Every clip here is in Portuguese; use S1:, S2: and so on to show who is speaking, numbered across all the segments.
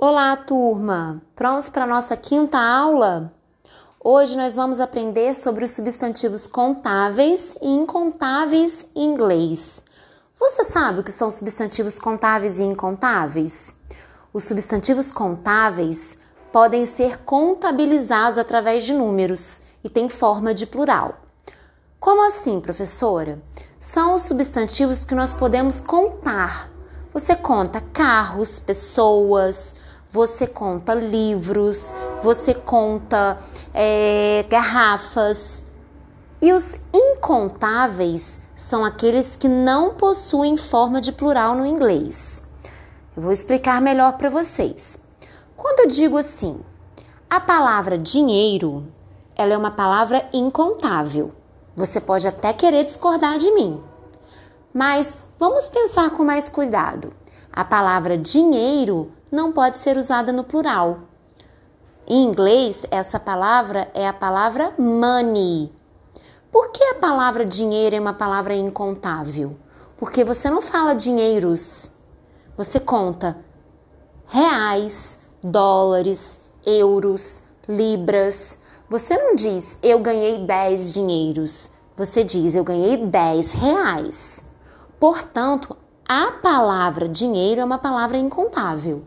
S1: Olá, turma! Prontos para a nossa quinta aula? Hoje nós vamos aprender sobre os substantivos contáveis e incontáveis em inglês. Você sabe o que são substantivos contáveis e incontáveis? Os substantivos contáveis podem ser contabilizados através de números e têm forma de plural. Como assim, professora? São os substantivos que nós podemos contar. Você conta carros, pessoas, você conta livros, você conta é, garrafas. E os incontáveis são aqueles que não possuem forma de plural no inglês. Eu vou explicar melhor para vocês. Quando eu digo assim, a palavra dinheiro, ela é uma palavra incontável. Você pode até querer discordar de mim, mas vamos pensar com mais cuidado. A palavra dinheiro não pode ser usada no plural. Em inglês, essa palavra é a palavra money. Por que a palavra dinheiro é uma palavra incontável? Porque você não fala dinheiros, você conta reais, dólares, euros, libras. Você não diz eu ganhei 10 dinheiros, você diz eu ganhei 10 reais. Portanto, a palavra dinheiro é uma palavra incontável.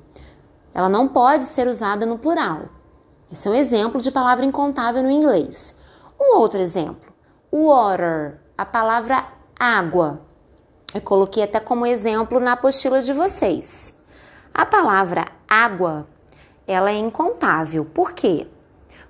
S1: Ela não pode ser usada no plural. Esse é um exemplo de palavra incontável no inglês. Um outro exemplo: water, a palavra água. Eu coloquei até como exemplo na apostila de vocês. A palavra água, ela é incontável. Por quê?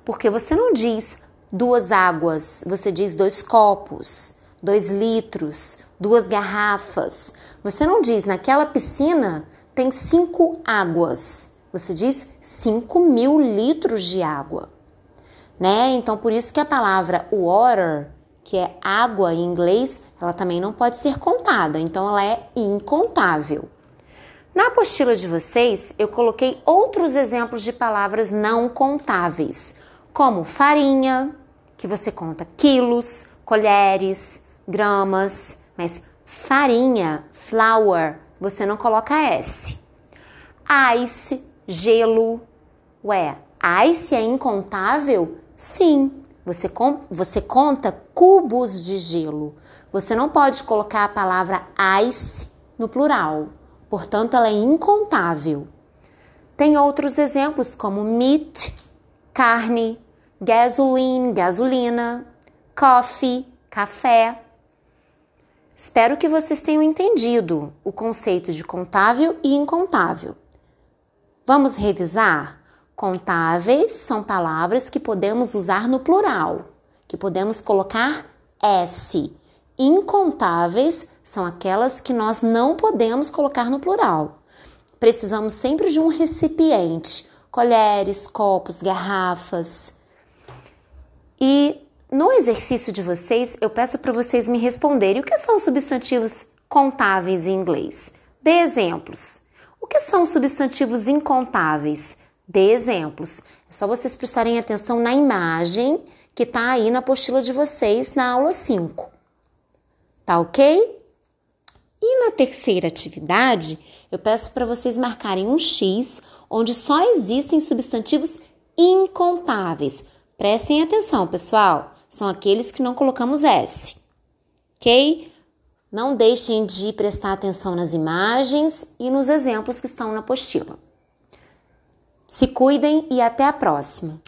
S1: Porque você não diz duas águas, você diz dois copos, dois litros, duas garrafas. Você não diz naquela piscina tem cinco águas. Você diz cinco mil litros de água, né? Então por isso que a palavra water, que é água em inglês, ela também não pode ser contada. Então ela é incontável. Na apostila de vocês, eu coloquei outros exemplos de palavras não contáveis, como farinha, que você conta quilos, colheres, gramas, mas farinha, flour, você não coloca S. Ice, gelo. Ué, ice é incontável? Sim, você, com, você conta cubos de gelo. Você não pode colocar a palavra ice no plural, portanto, ela é incontável. Tem outros exemplos como meat, carne, gasoline, gasolina, coffee, café. Espero que vocês tenham entendido o conceito de contável e incontável. Vamos revisar? Contáveis são palavras que podemos usar no plural, que podemos colocar S. Incontáveis são aquelas que nós não podemos colocar no plural. Precisamos sempre de um recipiente, colheres, copos, garrafas. E no exercício de vocês, eu peço para vocês me responderem o que são substantivos contáveis em inglês. Dê exemplos. Que são substantivos incontáveis? Dê exemplos. É só vocês prestarem atenção na imagem que está aí na apostila de vocês na aula 5. Tá ok? E na terceira atividade, eu peço para vocês marcarem um X onde só existem substantivos incontáveis. Prestem atenção, pessoal são aqueles que não colocamos S, ok? Não deixem de prestar atenção nas imagens e nos exemplos que estão na apostila. Se cuidem e até a próxima!